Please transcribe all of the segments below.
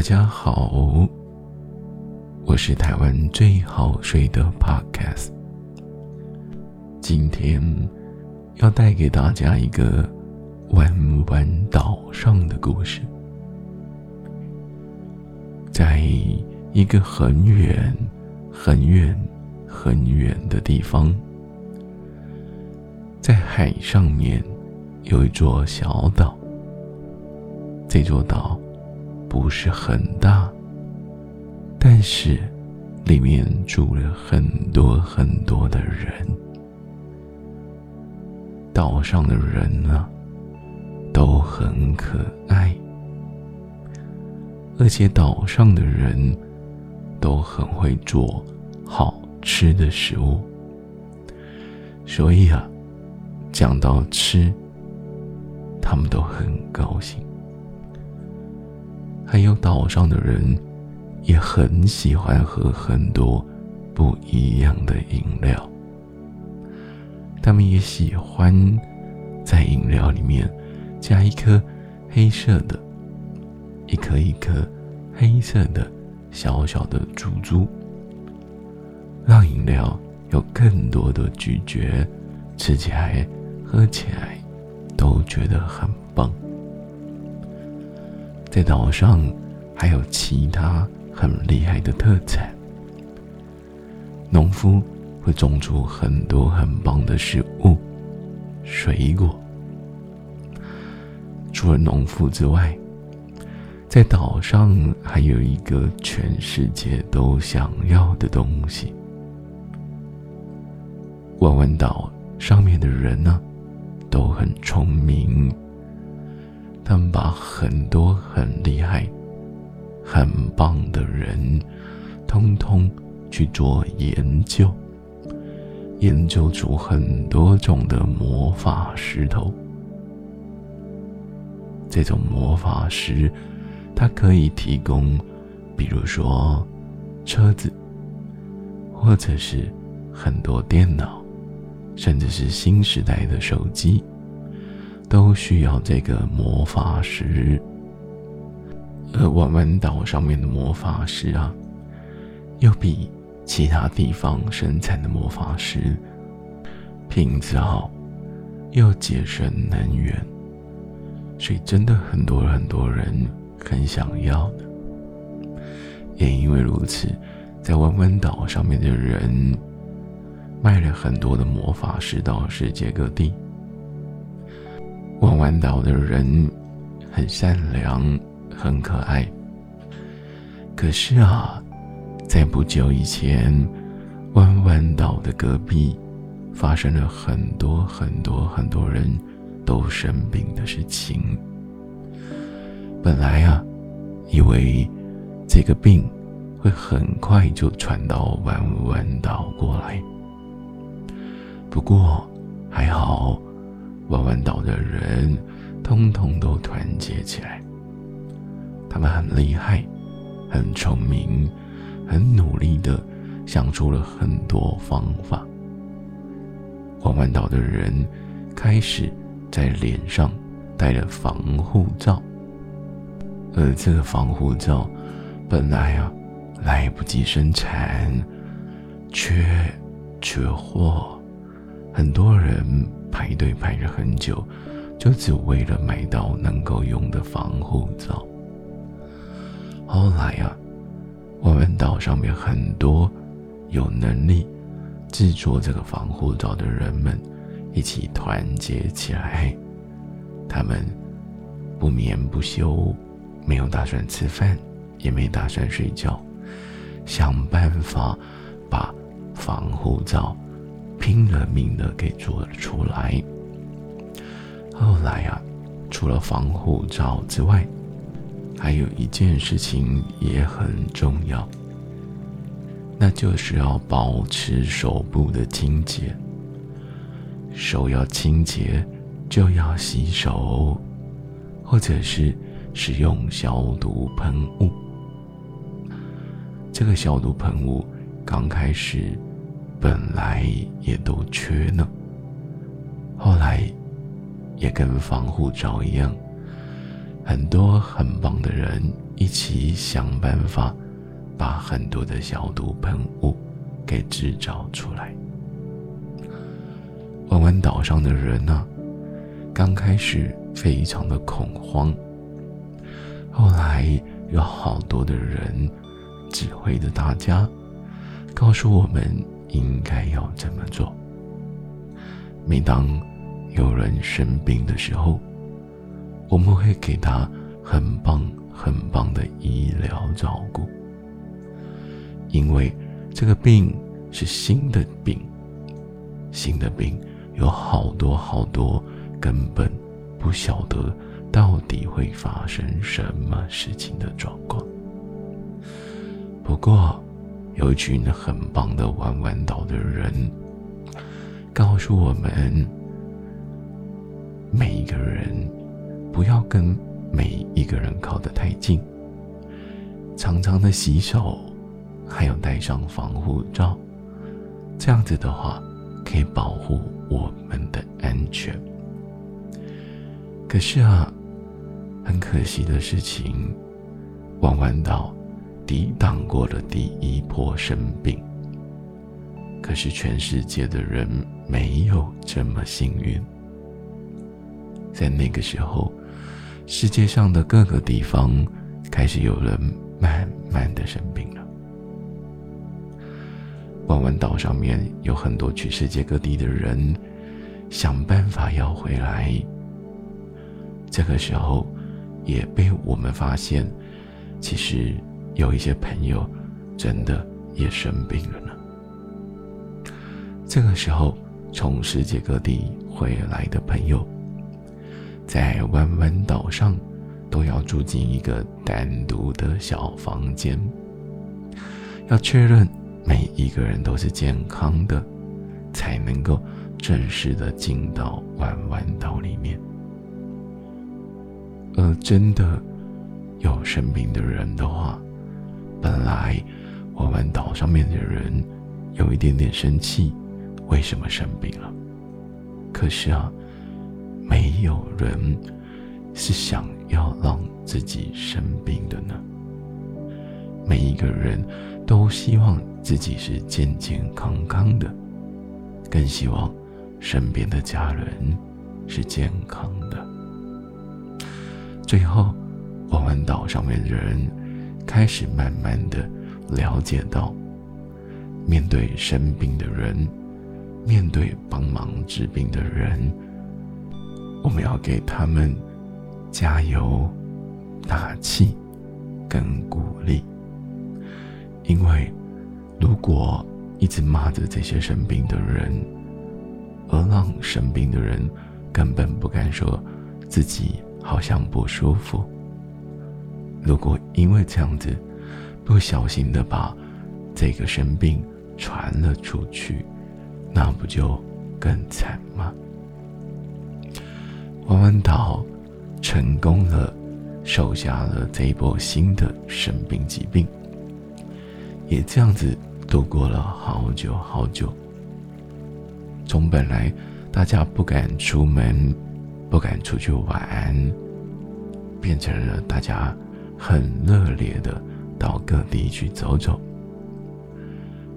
大家好，我是台湾最好睡的 Podcast。今天要带给大家一个弯弯岛上的故事，在一个很远、很远、很远的地方，在海上面有一座小岛，这座岛。不是很大，但是里面住了很多很多的人。岛上的人呢，都很可爱，而且岛上的人都很会做好吃的食物。所以啊，讲到吃，他们都很高兴。还有岛上的人也很喜欢喝很多不一样的饮料，他们也喜欢在饮料里面加一颗黑色的、一颗一颗黑色的小小的珠珠，让饮料有更多的咀嚼，吃起来、喝起来都觉得很棒。在岛上还有其他很厉害的特产。农夫会种出很多很棒的食物、水果。除了农夫之外，在岛上还有一个全世界都想要的东西。弯弯岛上面的人呢，都很聪明。他们把很多很厉害、很棒的人，通通去做研究，研究出很多种的魔法石头。这种魔法石，它可以提供，比如说车子，或者是很多电脑，甚至是新时代的手机。都需要这个魔法石，而弯弯岛上面的魔法石啊，又比其他地方生产的魔法石品质好，又节省能源，所以真的很多很多人很想要的。也因为如此，在弯弯岛上面的人卖了很多的魔法石到世界各地。弯弯岛的人很善良，很可爱。可是啊，在不久以前，弯弯岛的隔壁发生了很多很多很多人都生病的事情。本来啊，以为这个病会很快就传到弯弯岛过来，不过还好。弯弯岛的人，通通都团结起来。他们很厉害，很聪明，很努力的想出了很多方法。弯弯岛的人开始在脸上戴了防护罩，而这个防护罩本来啊来不及生产，缺缺货，很多人。排队排了很久，就只为了买到能够用的防护罩。后来啊，我们岛上面很多有能力制作这个防护罩的人们一起团结起来，他们不眠不休，没有打算吃饭，也没打算睡觉，想办法把防护罩。拼了命的给做了出来。后来啊，除了防护罩之外，还有一件事情也很重要，那就是要保持手部的清洁。手要清洁，就要洗手，或者是使用消毒喷雾。这个消毒喷雾刚开始。本来也都缺呢，后来也跟防护罩一样，很多很棒的人一起想办法，把很多的消毒喷雾给制造出来。弯弯岛上的人呢，刚开始非常的恐慌，后来有好多的人指挥着大家，告诉我们应该要怎么做。每当有人生病的时候，我们会给他很棒、很棒的医疗照顾，因为这个病是新的病，新的病有好多好多，根本不晓得到底会发生什么事情的状况。不过，有一群很棒的弯弯岛的人，告诉我们，每一个人。不要跟每一个人靠得太近，常常的洗手，还有戴上防护罩，这样子的话可以保护我们的安全。可是啊，很可惜的事情，弯弯道抵挡过了第一波生病，可是全世界的人没有这么幸运，在那个时候。世界上的各个地方开始有人慢慢的生病了。弯弯岛上面有很多去世界各地的人，想办法要回来。这个时候，也被我们发现，其实有一些朋友真的也生病了呢。这个时候，从世界各地回来的朋友。在弯弯岛上，都要住进一个单独的小房间，要确认每一个人都是健康的，才能够正式的进到弯弯岛里面。而真的有生病的人的话，本来弯弯岛上面的人有一点点生气，为什么生病了？可是啊。没有人是想要让自己生病的呢。每一个人都希望自己是健健康康的，更希望身边的家人是健康的。最后，我们岛上面的人开始慢慢的了解到，面对生病的人，面对帮忙治病的人。我们要给他们加油、打气跟鼓励，因为如果一直骂着这些生病的人，而让生病的人根本不敢说自己好像不舒服，如果因为这样子不小心的把这个生病传了出去，那不就更惨吗？弯弯岛成功了，收下了这一波新的生病疾病，也这样子度过了好久好久。从本来大家不敢出门、不敢出去玩，变成了大家很热烈的到各地去走走。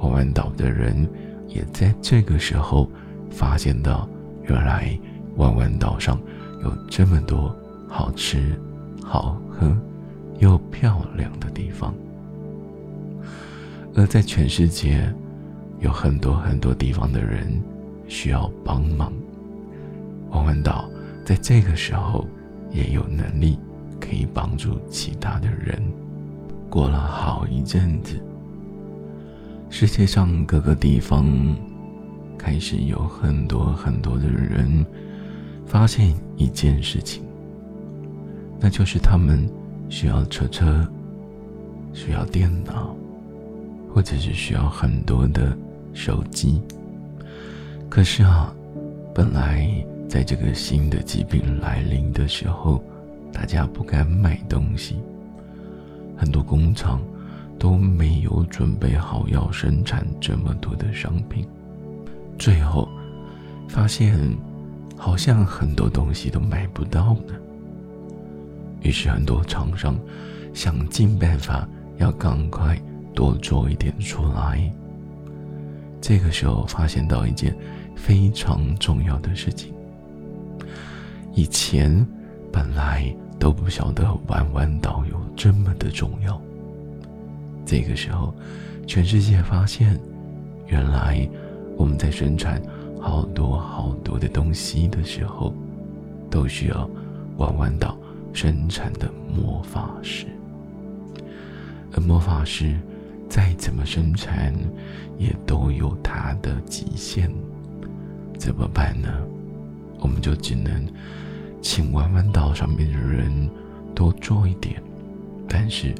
弯弯岛的人也在这个时候发现到，原来弯弯岛上。有这么多好吃、好喝又漂亮的地方，而在全世界有很多很多地方的人需要帮忙。弯弯岛在这个时候也有能力可以帮助其他的人。过了好一阵子，世界上各个地方开始有很多很多的人。发现一件事情，那就是他们需要车车，需要电脑，或者是需要很多的手机。可是啊，本来在这个新的疾病来临的时候，大家不敢买东西，很多工厂都没有准备好要生产这么多的商品，最后发现。好像很多东西都买不到呢。于是很多厂商想尽办法要赶快多做一点出来。这个时候发现到一件非常重要的事情：以前本来都不晓得弯弯岛有这么的重要。这个时候，全世界发现，原来我们在生产好多好多的东西的时候，都需要弯弯岛生产的魔法师，而魔法师。再怎么生产，也都有它的极限，怎么办呢？我们就只能请弯弯岛上面的人多做一点，但是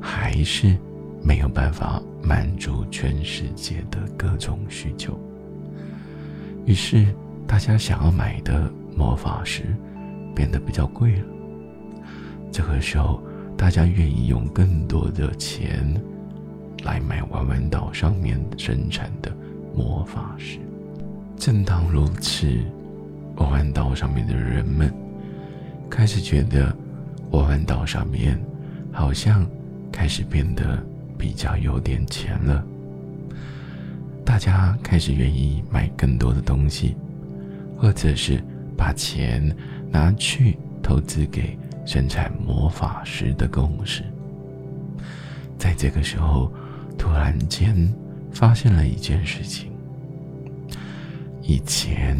还是没有办法满足全世界的各种需求。于是，大家想要买的魔法石变得比较贵了。这个时候，大家愿意用更多的钱。来买弯弯岛上面生产的魔法石。正当如此，弯弯岛上面的人们开始觉得，弯弯岛上面好像开始变得比较有点钱了。家开始愿意买更多的东西，或者是把钱拿去投资给生产魔法石的公司。在这个时候。突然间，发现了一件事情：以前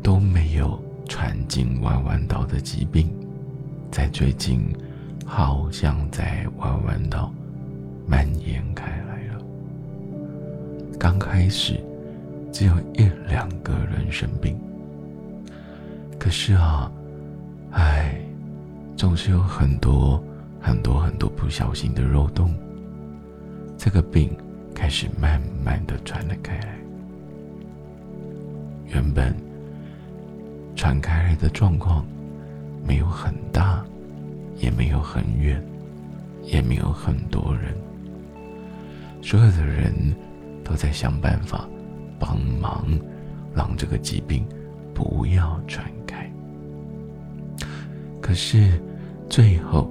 都没有传进弯弯岛的疾病，在最近好像在弯弯岛蔓延开来。刚开始只有一两个人生病，可是啊，唉，总是有很多很多很多不小心的漏洞。这个病开始慢慢的传了开来。原本传开来的状况没有很大，也没有很远，也没有很多人。所有的人都在想办法帮忙，让这个疾病不要传开。可是最后，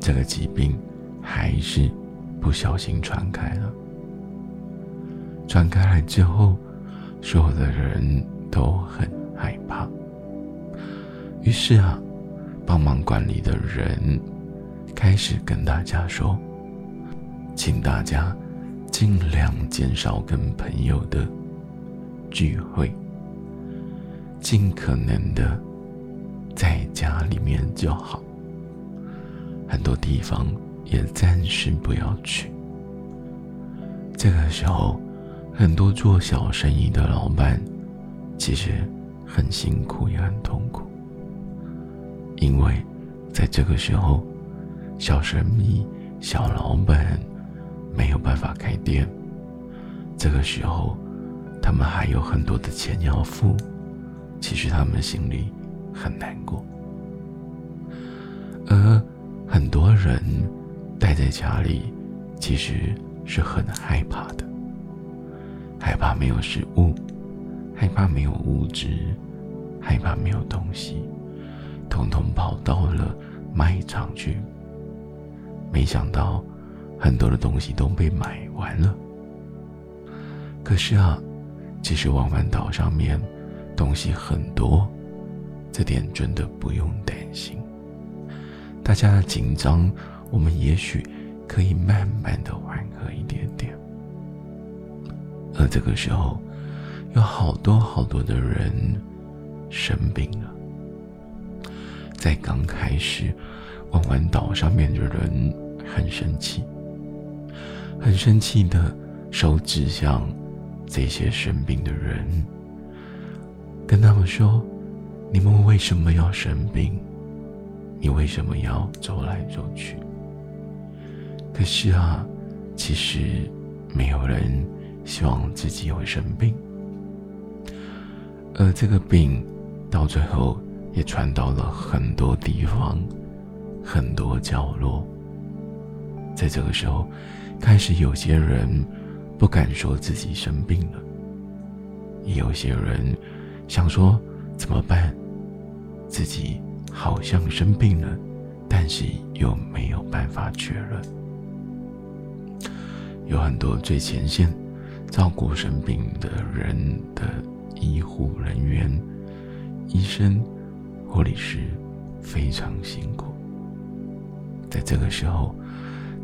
这个疾病还是。不小心传开了，传开来之后，所有的人都很害怕。于是啊，帮忙管理的人开始跟大家说：“请大家尽量减少跟朋友的聚会，尽可能的在家里面就好。很多地方。”也暂时不要去。这个时候，很多做小生意的老板其实很辛苦也很痛苦，因为在这个时候，小生意、小老板没有办法开店。这个时候，他们还有很多的钱要付，其实他们心里很难过，而很多人。待在家里，其实是很害怕的。害怕没有食物，害怕没有物质，害怕没有东西，统统跑到了卖场去。没想到，很多的东西都被买完了。可是啊，其实弯弯岛上面东西很多，这点真的不用担心。大家的紧张。我们也许可以慢慢的缓和一点点，而这个时候，有好多好多的人生病了。在刚开始，弯弯岛上面的人很生气，很生气的手指向这些生病的人，跟他们说：“你们为什么要生病？你为什么要走来走去？”可是啊，其实没有人希望自己会生病，而这个病到最后也传到了很多地方、很多角落。在这个时候，开始有些人不敢说自己生病了，也有些人想说怎么办？自己好像生病了，但是又没有办法确认。有很多最前线照顾生病的人的医护人员、医生、护理师非常辛苦，在这个时候，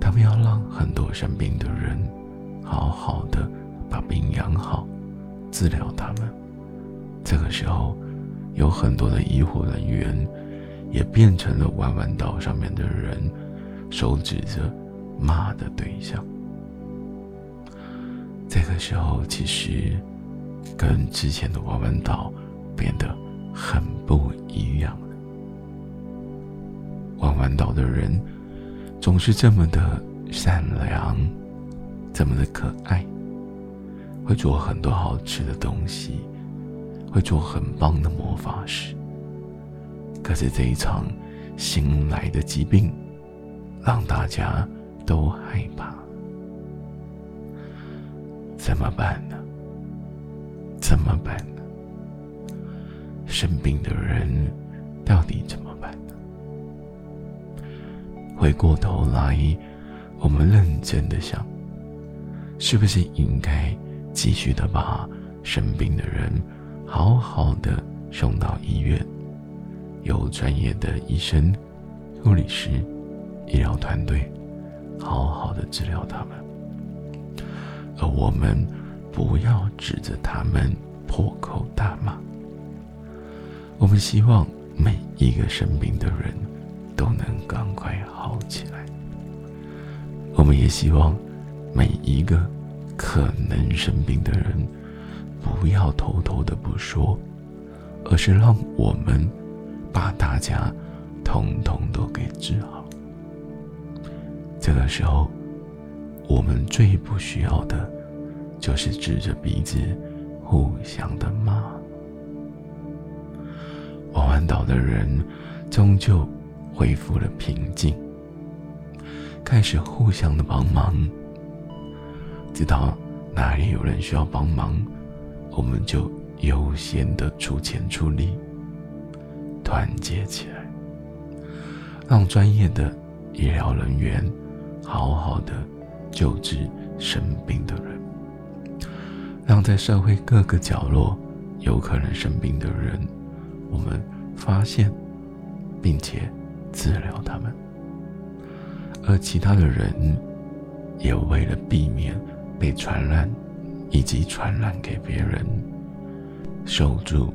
他们要让很多生病的人好好的把病养好，治疗他们。这个时候，有很多的医护人员也变成了弯弯岛上面的人手指着骂的对象。这个时候，其实跟之前的弯弯岛变得很不一样了。弯弯岛的人总是这么的善良，这么的可爱，会做很多好吃的东西，会做很棒的魔法师。可是这一场新来的疾病，让大家都害怕。怎么办呢？怎么办呢？生病的人到底怎么？回过头来，我们认真的想，是不是应该继续的把生病的人好好的送到医院，有专业的医生、护理师、医疗团队，好好的治疗他们？而我们不要指着他们破口大骂。我们希望每一个生病的人都能赶快好起来。我们也希望每一个可能生病的人不要偷偷的不说，而是让我们把大家统统都给治好。这个时候。我们最不需要的，就是指着鼻子互相的骂。玩完岛的人终究恢复了平静，开始互相的帮忙。知道哪里有人需要帮忙，我们就优先的出钱出力，团结起来，让专业的医疗人员好好的。救治生病的人，让在社会各个角落有可能生病的人，我们发现，并且治疗他们。而其他的人，也为了避免被传染以及传染给别人，守住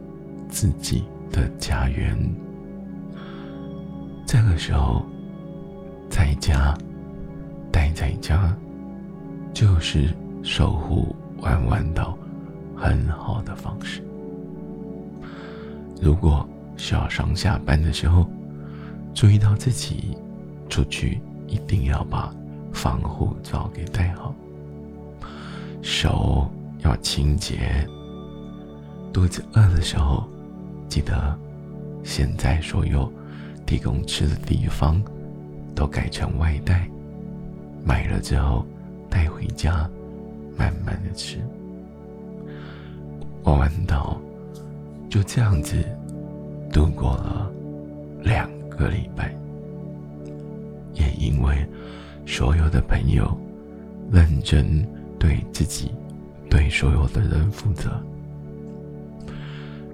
自己的家园。这个时候，在家，待在家。就是守护弯弯岛很好的方式。如果需要上下班的时候，注意到自己出去一定要把防护罩给戴好，手要清洁。肚子饿的时候，记得现在所有提供吃的地方都改成外带，买了之后。带回家，慢慢的吃。玩完岛，就这样子度过了两个礼拜。也因为所有的朋友认真对自己、对所有的人负责，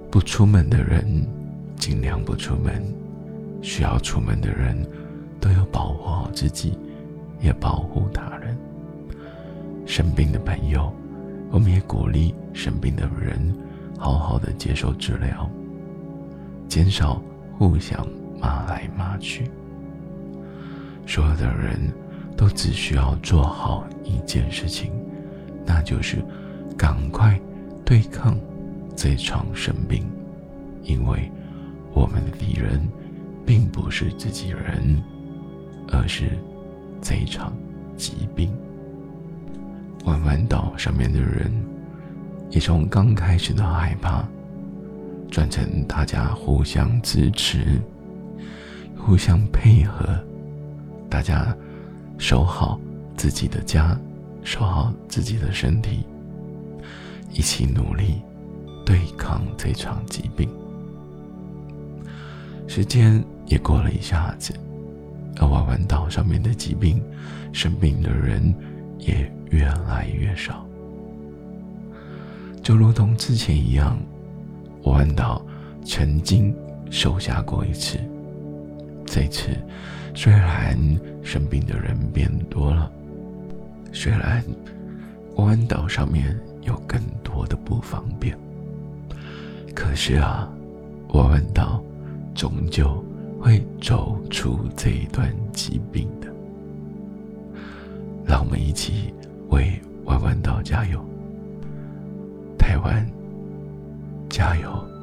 不出门的人尽量不出门，需要出门的人都要保护好自己，也保护他人。生病的朋友，我们也鼓励生病的人好好的接受治疗，减少互相骂来骂去。所有的人都只需要做好一件事情，那就是赶快对抗这场生病，因为我们的敌人并不是自己人，而是这一场疾病。弯弯岛上面的人，也从刚开始的害怕，转成大家互相支持、互相配合，大家守好自己的家，守好自己的身体，一起努力对抗这场疾病。时间也过了一下子，而瓦湾岛上面的疾病，生病的人也越来越少。就如同之前一样，瓦湾岛曾经收下过一次。这次虽然生病的人变多了，虽然瓦湾岛上面有更多的不方便，可是啊，瓦湾岛终究。会走出这一段疾病的，让我们一起为弯弯岛加油，台湾加油！